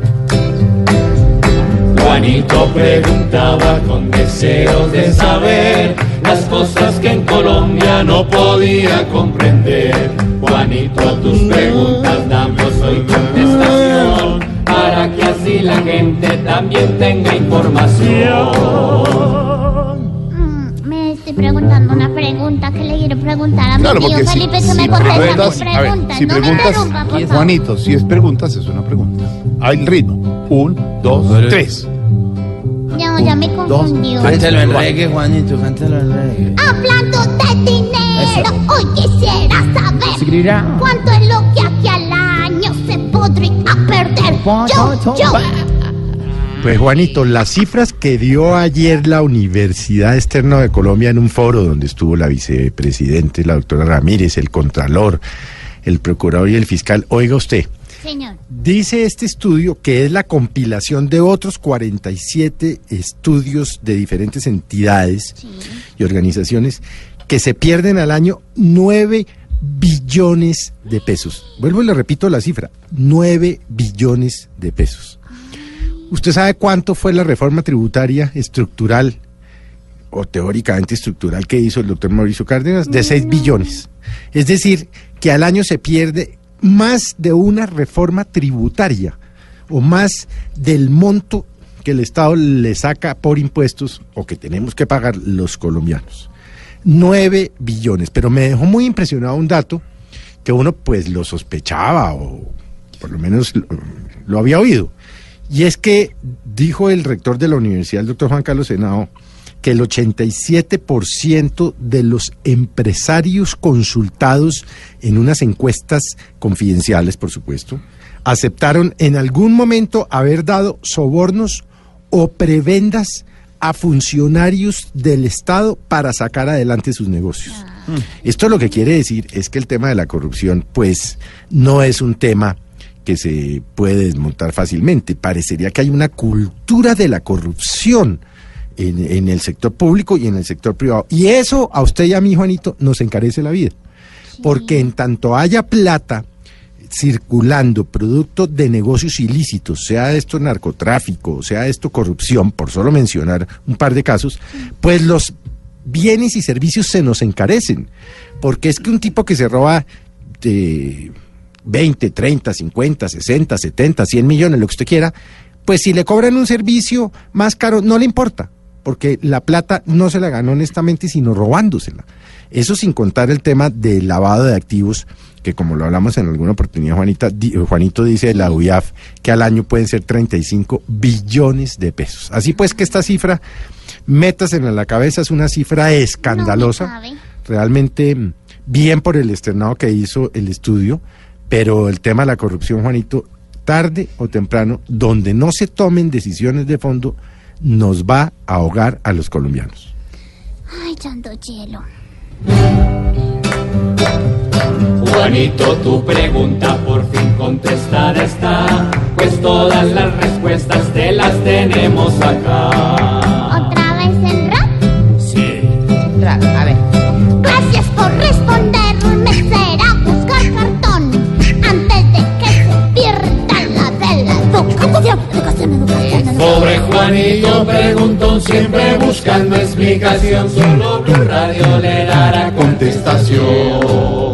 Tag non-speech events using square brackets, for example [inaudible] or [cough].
[laughs] Juanito preguntaba con deseos de saber las cosas que en Colombia no podía comprender. Juanito, a tus preguntas damos hoy contestación para que así la gente también tenga información. Mm, me estoy preguntando una pregunta que le quiero preguntar a mi Claro, tío porque si, Felipe que si me contesta preguntas, mis a ver, preguntas. si no me preguntas, interrumpa, por favor. Juanito, si es preguntas, es una pregunta. Al ritmo. Un, dos, tres. No, ya me confundió. Cántalo en reggae, Juanito, cántalo en reggae. Hablando de dinero, hoy quisiera saber cuánto es lo que aquí al año se podría perder. Yo, yo. Pues Juanito, las cifras que dio ayer la Universidad Externa de Colombia en un foro donde estuvo la vicepresidente, la doctora Ramírez, el contralor, el procurador y el fiscal, oiga usted, Señor, dice este estudio que es la compilación de otros 47 estudios de diferentes entidades y organizaciones que se pierden al año 9 billones de pesos. Vuelvo y le repito la cifra, 9 billones de pesos. ¿Usted sabe cuánto fue la reforma tributaria estructural o teóricamente estructural que hizo el doctor Mauricio Cárdenas? De 6 billones. Es decir, que al año se pierde más de una reforma tributaria o más del monto que el Estado le saca por impuestos o que tenemos que pagar los colombianos. 9 billones. Pero me dejó muy impresionado un dato que uno pues lo sospechaba o por lo menos lo, lo había oído. Y es que dijo el rector de la universidad, el doctor Juan Carlos Senado, que el 87% de los empresarios consultados en unas encuestas confidenciales, por supuesto, aceptaron en algún momento haber dado sobornos o prebendas a funcionarios del Estado para sacar adelante sus negocios. Esto lo que quiere decir es que el tema de la corrupción, pues, no es un tema que se puede desmontar fácilmente. Parecería que hay una cultura de la corrupción en, en el sector público y en el sector privado. Y eso a usted y a mí, Juanito, nos encarece la vida. Porque en tanto haya plata circulando producto de negocios ilícitos, sea esto narcotráfico, sea esto corrupción, por solo mencionar un par de casos, pues los bienes y servicios se nos encarecen. Porque es que un tipo que se roba de 20, 30, 50, 60, 70, 100 millones, lo que usted quiera, pues si le cobran un servicio más caro, no le importa, porque la plata no se la ganó honestamente, sino robándosela. Eso sin contar el tema del lavado de activos, que como lo hablamos en alguna oportunidad, Juanita, Juanito dice de la UIAF que al año pueden ser 35 billones de pesos. Así pues que esta cifra, métasela en la cabeza, es una cifra escandalosa No realmente bien por el externado que hizo el estudio, pero el tema de la corrupción, Juanito, tarde o temprano, donde no se tomen decisiones de fondo, nos va a ahogar a los colombianos. Ay, tanto hielo. Juanito, tu pregunta por fin contestada está, pues todas las respuestas te las tenemos acá. Pobre Juanito preguntó siempre buscando explicación, solo Blue Radio le dará contestación.